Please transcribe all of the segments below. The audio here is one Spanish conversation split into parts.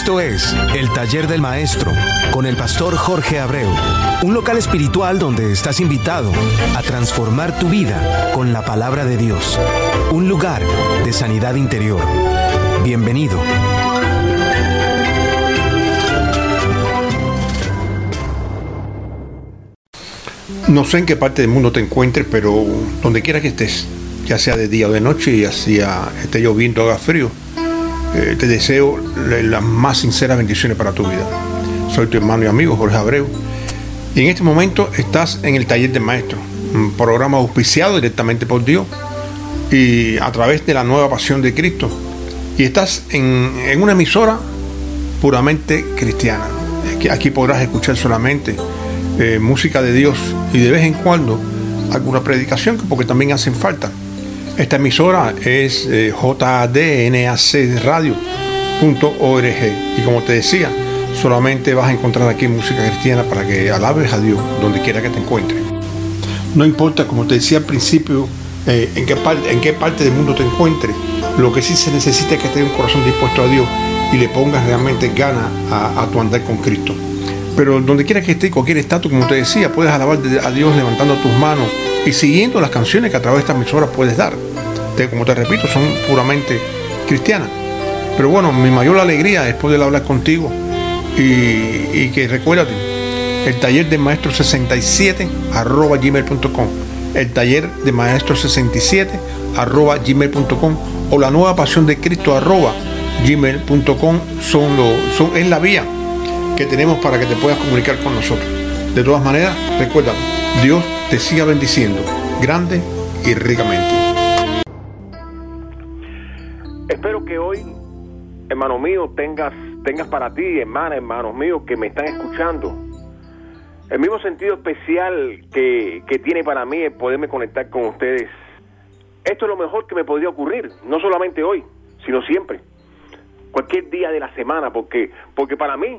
Esto es El Taller del Maestro con el pastor Jorge Abreu, un local espiritual donde estás invitado a transformar tu vida con la palabra de Dios, un lugar de sanidad interior. Bienvenido. No sé en qué parte del mundo te encuentres, pero donde quiera que estés, ya sea de día o de noche, ya sea esté lloviendo o haga frío, eh, te deseo las más sinceras bendiciones para tu vida. Soy tu hermano y amigo Jorge Abreu. Y en este momento estás en el taller de maestro, un programa auspiciado directamente por Dios y a través de la nueva pasión de Cristo. Y estás en, una emisora puramente cristiana. Aquí podrás escuchar solamente eh, música de Dios y de vez en cuando alguna predicación, porque también hacen falta. Esta emisora es eh, jdnacradio.org y como te decía, solamente vas a encontrar aquí música cristiana para que alabes a Dios donde quiera que te encuentres. No importa, como te decía al principio, eh, en, qué parte, del mundo te encuentres, lo que sí se necesita es que tengas un corazón dispuesto a Dios y le pongas realmente ganas a, tu andar con Cristo. Pero donde quiera que estés, cualquier estatus, como te decía, puedes alabar a Dios levantando tus manos y siguiendo las canciones que a través de esta emisora puedes dar como te repito, son puramente cristianas. Pero bueno, mi mayor alegría es poder hablar contigo y, que recuérdate, el taller de maestro 67 arroba gmail.com, el taller de maestro 67 arroba gmail.com o la nueva pasión de Cristo arroba gmail.com son, son es la vía que tenemos para que te puedas comunicar con nosotros. De todas maneras, recuerda, Dios te siga bendiciendo grande y ricamente. Hermano mío, tengas, tengas para ti, hermana, hermanos míos que me están escuchando, el mismo sentido especial que, que tiene para mí el poderme conectar con ustedes. Esto es lo mejor que me podría ocurrir, no solamente hoy, sino siempre. Cualquier día de la semana, porque, porque para mí,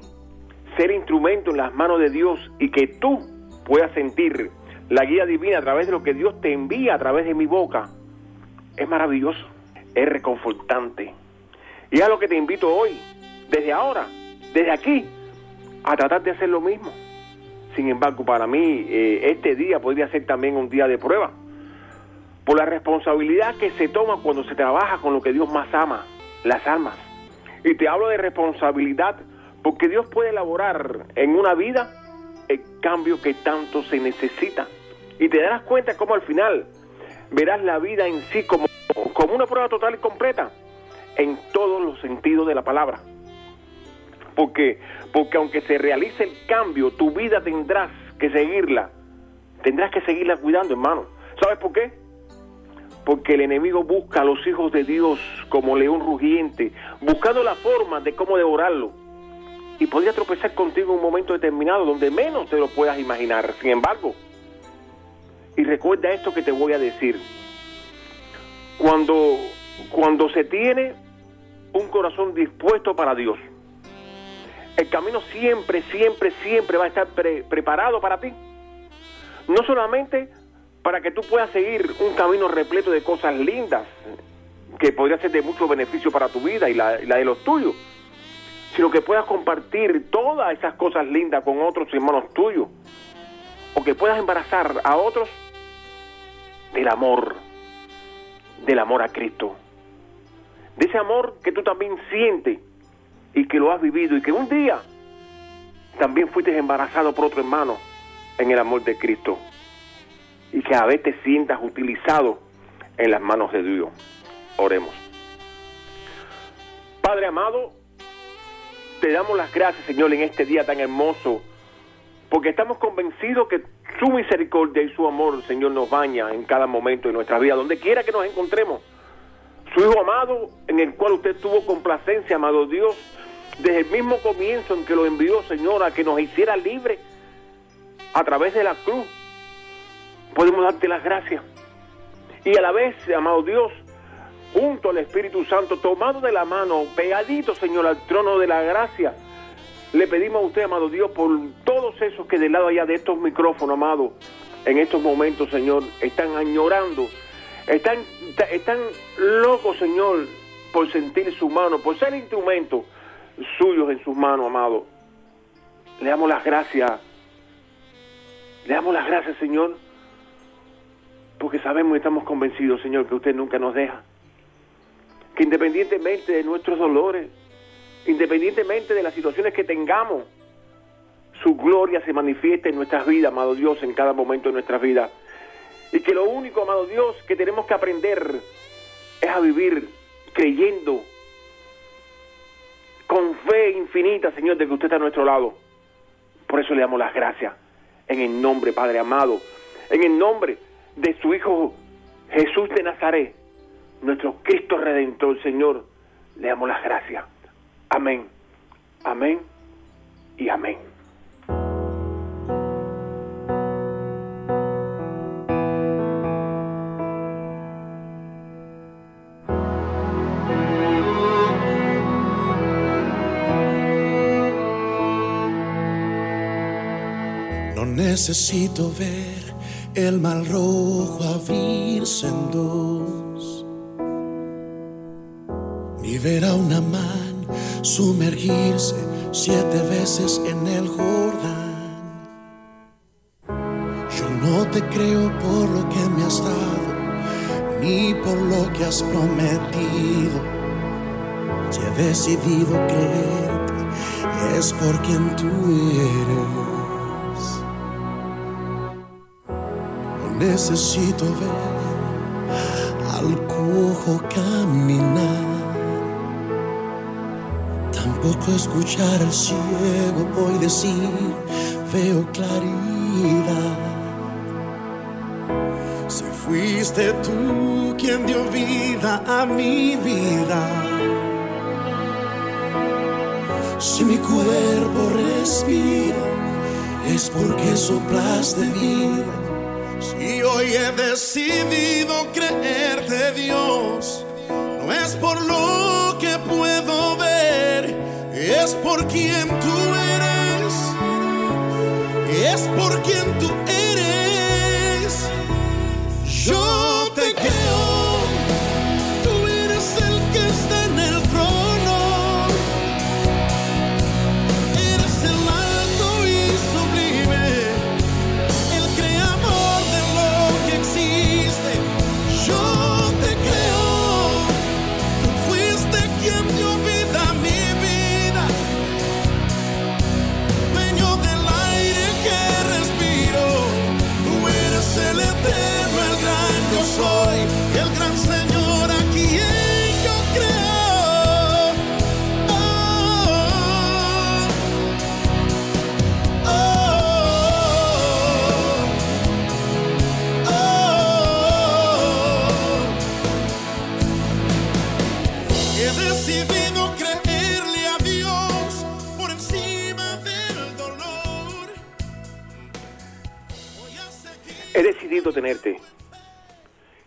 ser instrumento en las manos de Dios y que tú puedas sentir la guía divina a través de lo que Dios te envía a través de mi boca, es maravilloso, es reconfortante y es a lo que te invito hoy, desde ahora, desde aquí, a tratar de hacer lo mismo. Sin embargo, para mí, eh, este día podría ser también un día de prueba. Por la responsabilidad que se toma cuando se trabaja con lo que Dios más ama, las almas. Y te hablo de responsabilidad porque Dios puede elaborar en una vida el cambio que tanto se necesita. Y te darás cuenta cómo al final verás la vida en sí como, como una prueba total y completa en todos los sentidos de la palabra. Porque, porque aunque se realice el cambio, tu vida tendrás que seguirla. Tendrás que seguirla cuidando, hermano. ¿Sabes por qué? Porque el enemigo busca a los hijos de Dios como león rugiente, buscando la forma de cómo devorarlo. Y podría tropezar contigo en un momento determinado donde menos te lo puedas imaginar. Sin embargo, y recuerda esto que te voy a decir. Cuando cuando se tiene un corazón dispuesto para Dios, el camino siempre, siempre, siempre va a estar preparado para ti. No solamente para que tú puedas seguir un camino repleto de cosas lindas, que podría ser de mucho beneficio para tu vida y la, y la de los tuyos, sino que puedas compartir todas esas cosas lindas con otros hermanos tuyos, o que puedas embarazar a otros del amor, del amor a Cristo de ese amor que tú también sientes y que lo has vivido y que un día también fuiste embarazado por otro hermano en el amor de Cristo y que a veces te sientas utilizado en las manos de Dios. Oremos. Padre amado, te damos las gracias, Señor, en este día tan hermoso, porque estamos convencidos que su misericordia y su amor, Señor, nos baña en cada momento de nuestra vida, donde quiera que nos encontremos. Su Hijo amado, en el cual usted tuvo complacencia, amado Dios, desde el mismo comienzo en que lo envió, Señor, a que nos hiciera libre a través de la cruz. Podemos darte las gracias. Y a la vez, amado Dios, junto al Espíritu Santo, tomado de la mano, pegadito, Señor, al trono de la gracia, le pedimos a usted, amado Dios, por todos esos que del lado allá de estos micrófonos, amado, en estos momentos, Señor, están añorando están, están locos, Señor, por sentir su mano, por ser instrumento suyos en sus manos, amado. Le damos las gracias. Le damos las gracias, Señor, porque sabemos y estamos convencidos, Señor, que usted nunca nos deja. Que independientemente de nuestros dolores, independientemente de las situaciones que tengamos, su gloria se manifiesta en nuestras vidas, amado Dios, en cada momento de nuestras vidas. Y que lo único, amado Dios, que tenemos que aprender es a vivir creyendo con fe infinita, Señor, de que usted está a nuestro lado. Por eso le damos las gracias. En el nombre, Padre amado. En el nombre de su Hijo Jesús de Nazaret. Nuestro Cristo Redentor, Señor. Le damos las gracias. Amén. Amén. Y amén. Necesito ver el mal rojo abrirse en dos, ni ver a una man sumergirse siete veces en el Jordán. Yo no te creo por lo que me has dado, ni por lo que has prometido. Si he decidido creerte, es por quien tú eres. Necesito ver al cojo caminar. Tampoco escuchar al ciego hoy decir, veo claridad. Si fuiste tú quien dio vida a mi vida. Si mi cuerpo respira, es porque soplaste vida y hoy he decidido creerte Dios, no es por lo que puedo ver, es por quien tú eres, es por quien tú eres.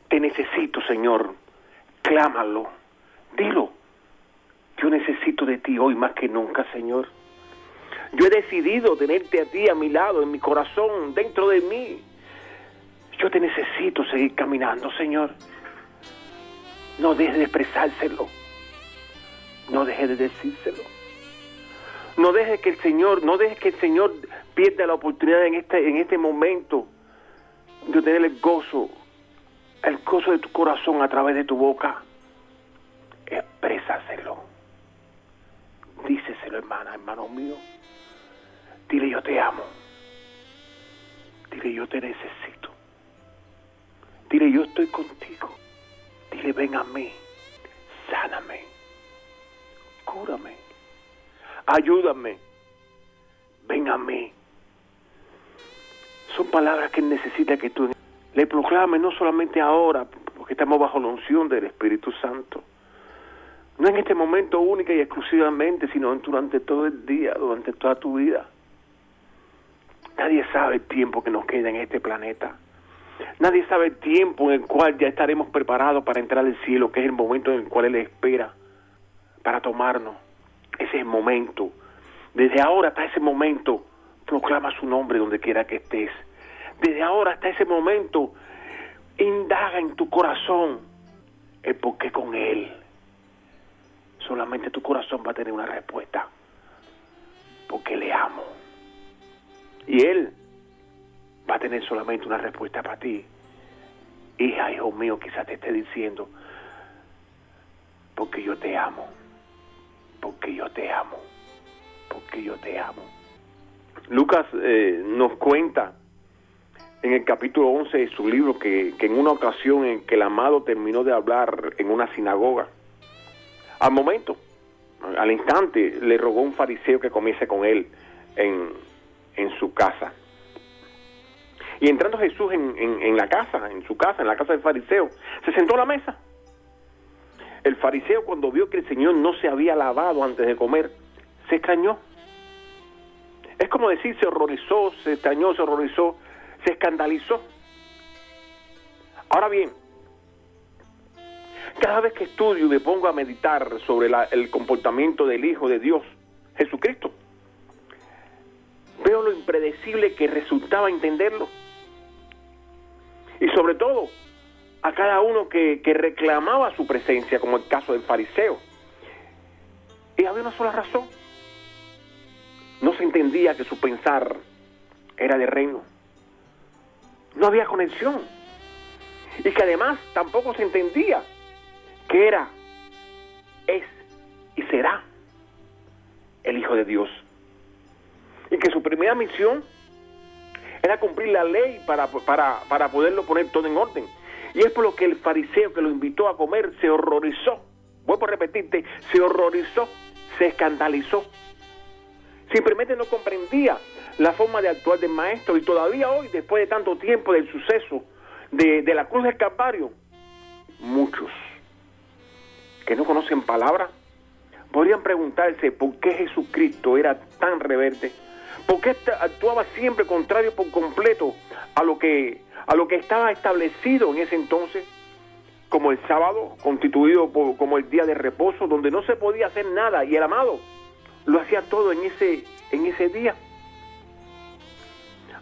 Te necesito, Señor. Clámalo. Dilo. Yo necesito de ti hoy más que nunca, Señor. Yo he decidido tenerte a ti a mi lado, en mi corazón, dentro de mí. Yo te necesito seguir caminando, Señor. No dejes de expresárselo. No dejes de decírselo. No dejes que el Señor, no dejes que el Señor pierda la oportunidad en este, en este momento de tener el gozo, el gozo de tu corazón a través de tu boca, exprésaselo. Díceselo, hermana, hermano mío. Dile yo te amo. Dile yo te necesito. Dile yo estoy contigo. Dile ven a mí. Sáname. Cúrame. Ayúdame. Ven a mí son palabras que necesita que tú le proclames no solamente ahora, porque estamos bajo la unción del Espíritu Santo, no en este momento única y exclusivamente, sino durante todo el día, durante toda tu vida. Nadie sabe el tiempo que nos queda en este planeta. Nadie sabe el tiempo en el cual ya estaremos preparados para entrar al cielo, que es el momento en el cual Él espera para tomarnos. Ese es el momento. Desde ahora hasta ese momento, proclama su nombre donde quiera que estés. Desde ahora hasta ese momento, indaga en tu corazón el por qué con Él. solamente tu corazón va a tener una respuesta. Porque le amo. Y Él va a tener solamente una respuesta para ti. Hija, hijo mío, quizás te esté diciendo, porque yo te amo, porque yo te amo, porque yo te amo. Lucas eh, nos cuenta en el capítulo 11 de su libro que, en una ocasión en que el amado terminó de hablar en una sinagoga, al momento, al instante, le rogó un fariseo que comiese con él en, en su casa. Y entrando Jesús en, en, la casa, en su casa, en la casa del fariseo, se sentó a la mesa. El fariseo cuando vio que el Señor no se había lavado antes de comer, se extrañó. Decir, se horrorizó, se extrañó, se horrorizó, se escandalizó. Ahora bien, cada vez que estudio y me pongo a meditar sobre el comportamiento del Hijo de Dios, Jesucristo, veo lo impredecible que resultaba entenderlo. Y sobre todo, a cada uno que reclamaba su presencia, como el caso del fariseo. Y había una sola razón. No se entendía que su pensar era de reino. No había conexión. Y que además tampoco se entendía que era, es y será el Hijo de Dios. Y que su primera misión era cumplir la ley para, para, para poderlo poner todo en orden. Y es por lo que el fariseo que lo invitó a comer se horrorizó. Vuelvo a repetirte, se horrorizó, se escandalizó. Simplemente no comprendía la forma de actuar del maestro y todavía hoy, después de tanto tiempo del suceso de, la cruz del Calvario, muchos que no conocen palabra podrían preguntarse por qué Jesucristo era tan rebelde ¿Por qué actuaba siempre contrario por completo a lo que a lo que estaba establecido en ese entonces como el sábado constituido como el día de reposo donde no se podía hacer nada y el amado lo hacía todo en ese en ese día.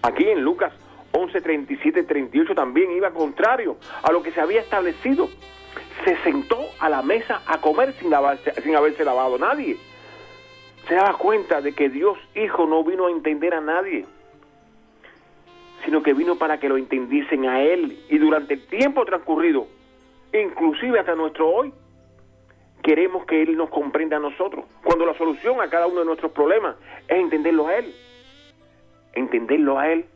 Aquí en Lucas 11, 37, 38 también iba contrario a lo que se había establecido. Se sentó a la mesa a comer sin, sin haberse lavado nadie se daba cuenta de que Dios Hijo no vino a entender a nadie, sino que vino para que lo entendiesen a Él. Y durante el tiempo transcurrido, inclusive hasta nuestro hoy, queremos que Él nos comprenda a nosotros. Cuando la solución a cada uno de nuestros problemas es entenderlo a Él. Entenderlo a Él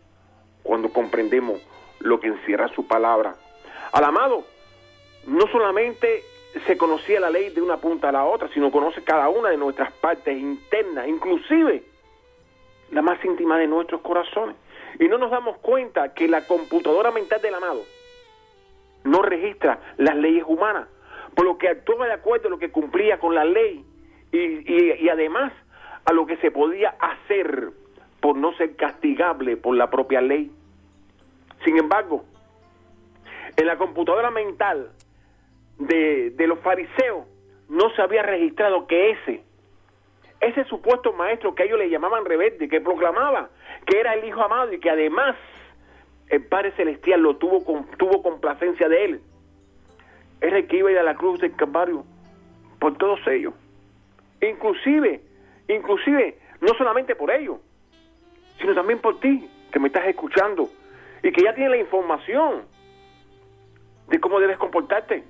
cuando comprendemos lo que encierra su palabra. Al amado, no solamente se conocía la ley de una punta a la otra, sino conoce cada una de nuestras partes internas, inclusive la más íntima de nuestros corazones. Y no nos damos cuenta que la computadora mental del amado no registra las leyes humanas, por lo que actuaba de acuerdo a lo que cumplía con la ley y, y además a lo que se podía hacer por no ser castigable por la propia ley. Sin embargo, en la computadora mental de, de los fariseos no se había registrado que ese, ese supuesto maestro que ellos le llamaban rebelde, que proclamaba que era el Hijo amado y que además el Padre Celestial lo tuvo, con, tuvo complacencia de él, era el que iba a ir a la cruz del Calvario por todos ellos. Inclusive, inclusive, no solamente por ellos, sino también por ti, que me estás escuchando y que ya tienes la información de cómo debes comportarte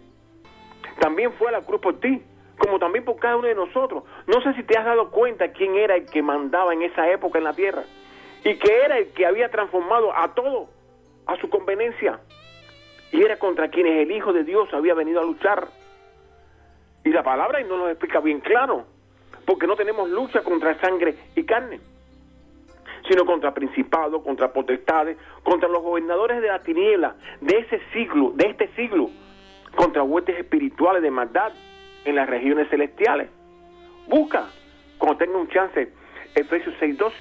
también fue a la cruz por ti, como también por cada uno de nosotros. No sé si te has dado cuenta quién era el que mandaba en esa época en la tierra y que era el que había transformado a todo a su conveniencia y era contra quienes el Hijo de Dios había venido a luchar. Y la palabra no nos explica bien claro, porque no tenemos lucha contra sangre y carne, sino contra principados, contra potestades, contra los gobernadores de la tiniebla de ese siglo, de este siglo, contra huestes espirituales de maldad en las regiones celestiales. Busca, cuando tenga un chance, Efesios 6.2.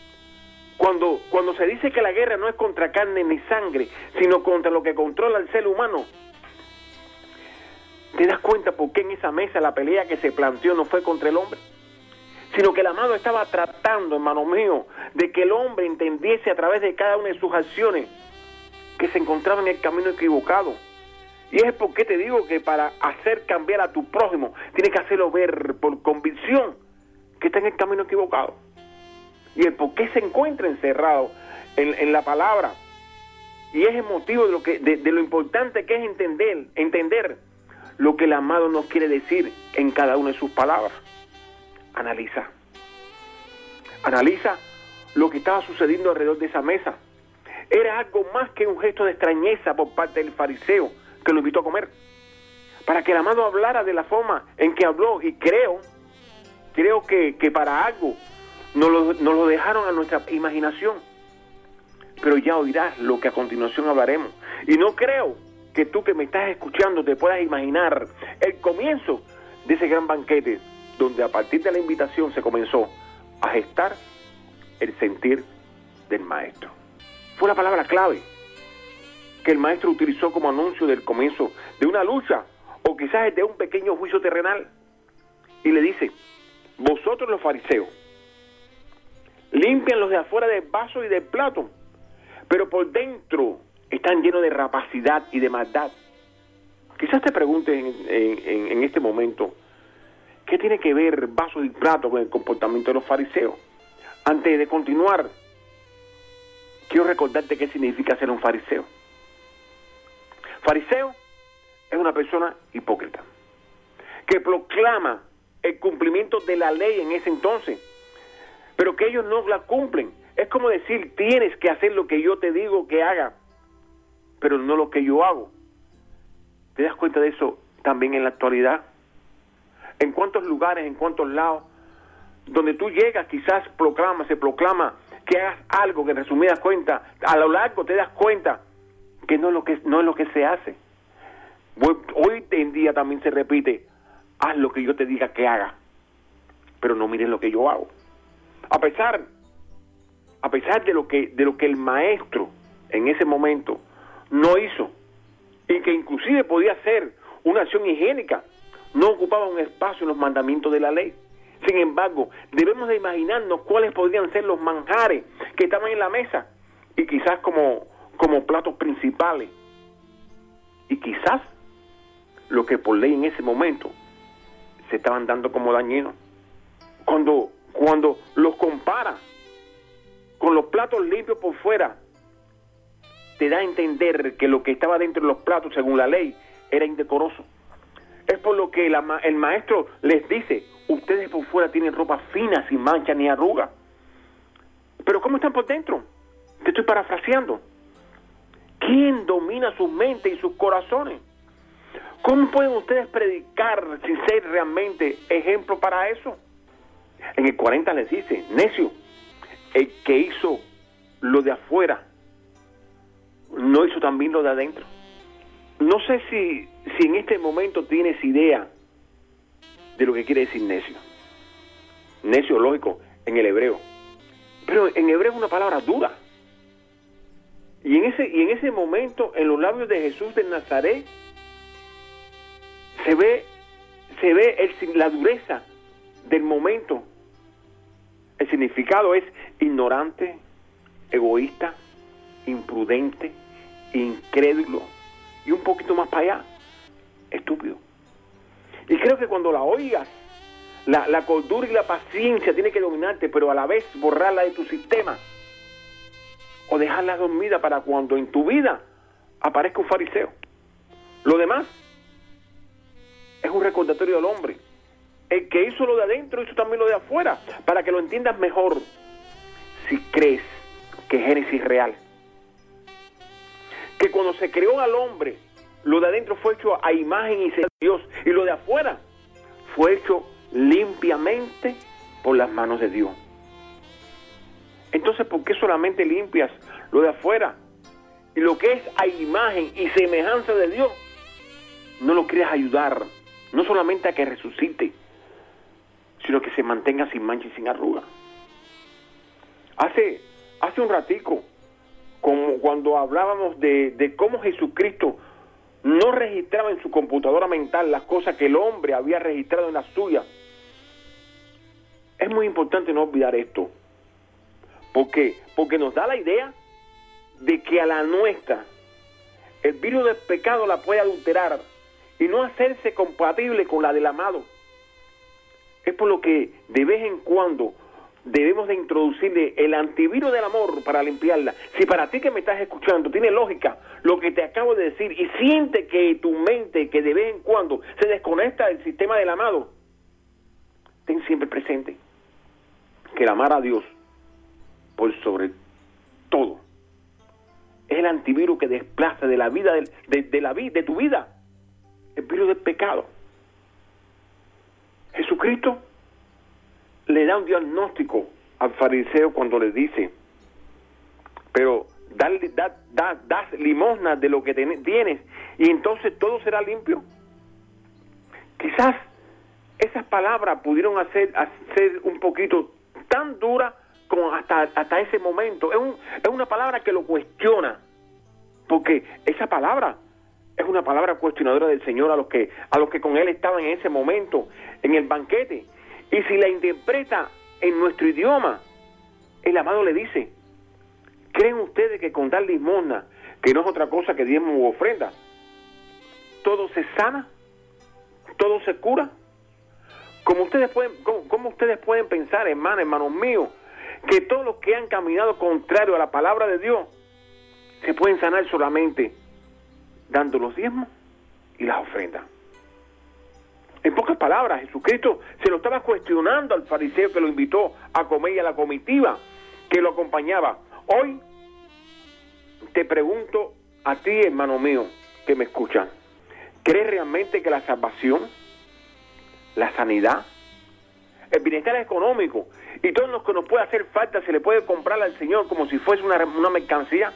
Cuando, cuando se dice que la guerra no es contra carne ni sangre, sino contra lo que controla el ser humano, ¿te das cuenta por qué en esa mesa la pelea que se planteó no fue contra el hombre? Sino que el amado estaba tratando, hermano mío, de que el hombre entendiese a través de cada una de sus acciones que se encontraba en el camino equivocado Y es por qué te digo que para hacer cambiar a tu prójimo, tienes que hacerlo ver por convicción que está en el camino equivocado. Y el por qué se encuentra encerrado en, la palabra. Y es el motivo de lo, importante que es entender, entender lo que el amado nos quiere decir en cada una de sus palabras. Analiza. Analiza lo que estaba sucediendo alrededor de esa mesa. Era algo más que un gesto de extrañeza por parte del fariseo que lo invitó a comer. Para que el amado hablara de la forma en que habló. Y creo, creo que para algo nos lo, nos lo dejaron a nuestra imaginación. Pero ya oirás lo que a continuación hablaremos. Y no creo que tú que me estás escuchando te puedas imaginar el comienzo de ese gran banquete donde a partir de la invitación se comenzó a gestar el sentir del maestro. Fue la palabra clave que el maestro utilizó como anuncio del comienzo de una lucha o quizás de un pequeño juicio terrenal. Y le dice, vosotros los fariseos, limpian los de afuera del vaso y del plato, pero por dentro están llenos de rapacidad y de maldad. Quizás te preguntes en, en este momento, ¿qué tiene que ver vaso y plato con el comportamiento de los fariseos? Antes de continuar, quiero recordarte qué significa ser un fariseo. Fariseo es una persona hipócrita que proclama el cumplimiento de la ley en ese entonces, pero que ellos no la cumplen. Es como decir, tienes que hacer lo que yo te digo que haga, pero no lo que yo hago. ¿Te das cuenta de eso también en la actualidad? ¿En cuántos lugares, en cuántos lados, donde tú llegas, quizás proclama, se proclama que hagas algo que en resumidas cuentas, a lo largo te das cuenta que no es lo que, no es lo que se hace. Hoy en día también se repite, haz lo que yo te diga que haga, pero no miren lo que yo hago. A pesar, a pesar de lo que, de lo que el maestro en ese momento no hizo, y que inclusive podía ser una acción higiénica, no ocupaba un espacio en los mandamientos de la ley. Sin embargo, debemos de imaginarnos cuáles podrían ser los manjares que estaban en la mesa y quizás como como platos principales. Y quizás lo que por ley en ese momento se estaban dando como dañinos. Cuando, cuando los compara con los platos limpios por fuera, te da a entender que lo que estaba dentro de los platos, según la ley, era indecoroso. Es por lo que el maestro les dice, ustedes por fuera tienen ropa fina, sin mancha ni arruga. Pero ¿cómo están por dentro? Te estoy parafraseando. ¿Quién domina su mente y sus corazones? ¿Cómo pueden ustedes predicar sin ser realmente ejemplo para eso? En el 40 les dice, necio, el que hizo lo de afuera, no hizo también lo de adentro. No sé si, si en este momento tienes idea de lo que quiere decir necio. Necio, lógico, en el hebreo. Pero en hebreo es una palabra dura. Y en ese, y en ese momento, en los labios de Jesús de Nazaret, se ve, se ve la dureza del momento. El significado es ignorante, egoísta, imprudente, incrédulo y un poquito más para allá, estúpido. Y creo que cuando la oigas, la, la cordura y la paciencia tiene que dominarte, pero a la vez borrarla de tu sistema o dejarla dormida para cuando en tu vida aparezca un fariseo. Lo demás es un recordatorio del hombre. El que hizo lo de adentro hizo también lo de afuera, para que lo entiendas mejor si crees que Génesis es real. Que cuando se creó al hombre, lo de adentro fue hecho a imagen y semejanza de Dios, y lo de afuera fue hecho limpiamente por las manos de Dios. Entonces, ¿por qué solamente limpias lo de afuera? Y lo que es a imagen y semejanza de Dios, no lo quieres ayudar, no solamente a que resucite, sino que se mantenga sin mancha y sin arruga. Hace, hace un ratico, como cuando hablábamos de, de cómo Jesucristo no registraba en su computadora mental las cosas que el hombre había registrado en la suya, es muy importante no olvidar esto. ¿Por qué? Porque nos da la idea de que a la nuestra el virus del pecado la puede adulterar y no hacerse compatible con la del amado. Es por lo que de vez en cuando debemos de introducirle el antivirus del amor para limpiarla. Si para ti que me estás escuchando tiene lógica lo que te acabo de decir y siente que tu mente que de vez en cuando se desconecta del sistema del amado, ten siempre presente que el amar a Dios por sobre todo es el antivirus que desplaza de la vida de, de la vida de tu vida el virus del pecado. Jesucristo le da un diagnóstico al fariseo cuando le dice, pero dale, da, da, das limosna de lo que tienes y entonces todo será limpio. Quizás esas palabras pudieron hacer, hacer un poquito tan dura como hasta, hasta ese momento. Es una palabra que lo cuestiona, porque esa palabra es una palabra cuestionadora del Señor a los que a los que con él estaban en ese momento en el banquete. Y si la interpreta en nuestro idioma, el amado le dice, ¿creen ustedes que con dar limosna, que no es otra cosa que diezmo u ofrenda, todo se sana? ¿Todo se cura? Como ustedes pueden, cómo, ustedes pueden pensar, hermanos, hermanos míos, que todos los que han caminado contrario a la palabra de Dios se pueden sanar solamente dando los diezmos y las ofrendas? En pocas palabras, Jesucristo se lo estaba cuestionando al fariseo que lo invitó a comer y a la comitiva que lo acompañaba. Hoy te pregunto a ti, hermano mío, que me escuchan, ¿crees realmente que la salvación, la sanidad, el bienestar económico y todo lo que nos puede hacer falta se le puede comprar al Señor como si fuese una, una mercancía?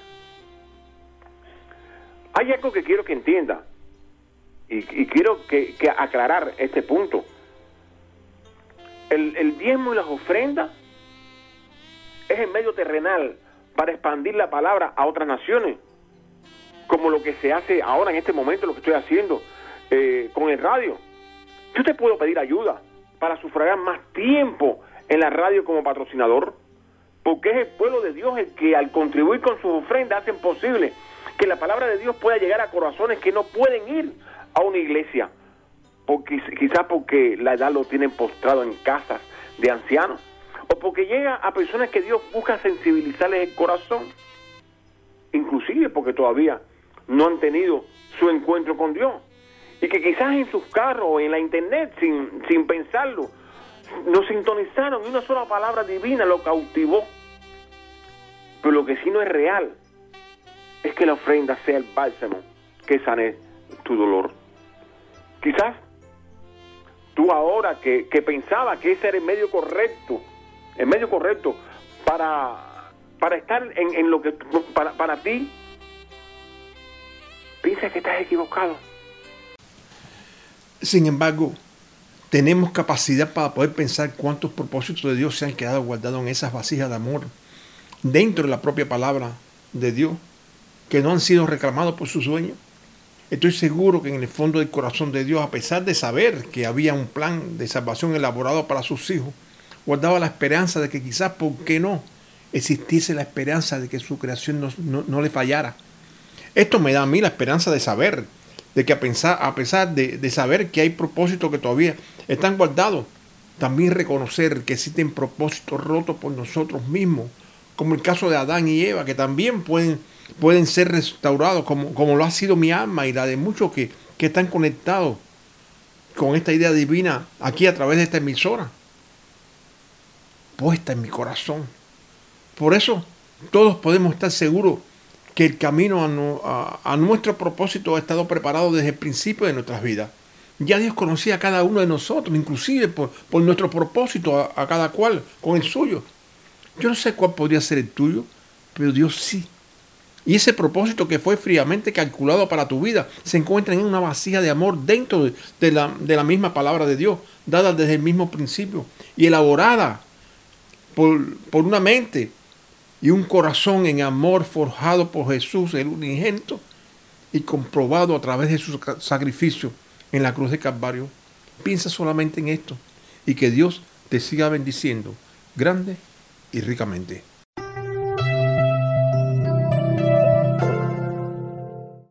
Hay algo que quiero que entienda y, quiero que, aclarar este punto. El, el diezmo y las ofrendas es el medio terrenal para expandir la palabra a otras naciones, como lo que se hace ahora en este momento, lo que estoy haciendo eh, con el radio. Yo te puedo pedir ayuda para sufragar más tiempo en la radio como patrocinador, porque es el pueblo de Dios el que al contribuir con sus ofrendas hacen posible que la palabra de Dios pueda llegar a corazones que no pueden ir a una iglesia, porque quizás porque la edad lo tienen postrado en casas de ancianos, o porque llega a personas que Dios busca sensibilizarles el corazón, inclusive porque todavía no han tenido su encuentro con Dios, y que quizás en sus carros o en la internet, sin, sin pensarlo, no sintonizaron y una sola palabra divina lo cautivó. Pero lo que sí no es real es que la ofrenda sea el bálsamo que sane tu dolor. Quizás tú ahora que, que pensaba que ese era el medio correcto, el medio correcto para, para estar en, en lo que para, para ti, piensas que estás equivocado. Sin embargo, tenemos capacidad para poder pensar cuántos propósitos de Dios se han quedado guardados en esas vasijas de amor dentro de la propia palabra de Dios que no han sido reclamados por sus dueños. Estoy seguro que en el fondo del corazón de Dios, a pesar de saber que había un plan de salvación elaborado para sus hijos, guardaba la esperanza de que quizás, ¿por qué no?, existiese la esperanza de que su creación no, le fallara. Esto me da a mí la esperanza de saber, de que a, a pesar de, de saber que hay propósitos que todavía están guardados, también reconocer que existen propósitos rotos por nosotros mismos, como el caso de Adán y Eva, que también pueden pueden ser restaurados, como, como lo ha sido mi alma y la de muchos que, que están conectados con esta idea divina aquí a través de esta emisora, puesta en mi corazón. Por eso todos podemos estar seguros que el camino a, a, nuestro propósito ha estado preparado desde el principio de nuestras vidas. Ya Dios conocía a cada uno de nosotros, inclusive por, por nuestro propósito, a, a cada cual, con el suyo. Yo no sé cuál podría ser el tuyo, pero Dios sí. Y ese propósito que fue fríamente calculado para tu vida se encuentra en una vasija de amor dentro de, la, de la, misma palabra de Dios, dada desde el mismo principio y elaborada por, por una mente y un corazón en amor forjado por Jesús, el unigento, y comprobado a través de su sacrificio en la cruz de Calvario. Piensa solamente en esto y que Dios te siga bendiciendo grande y ricamente.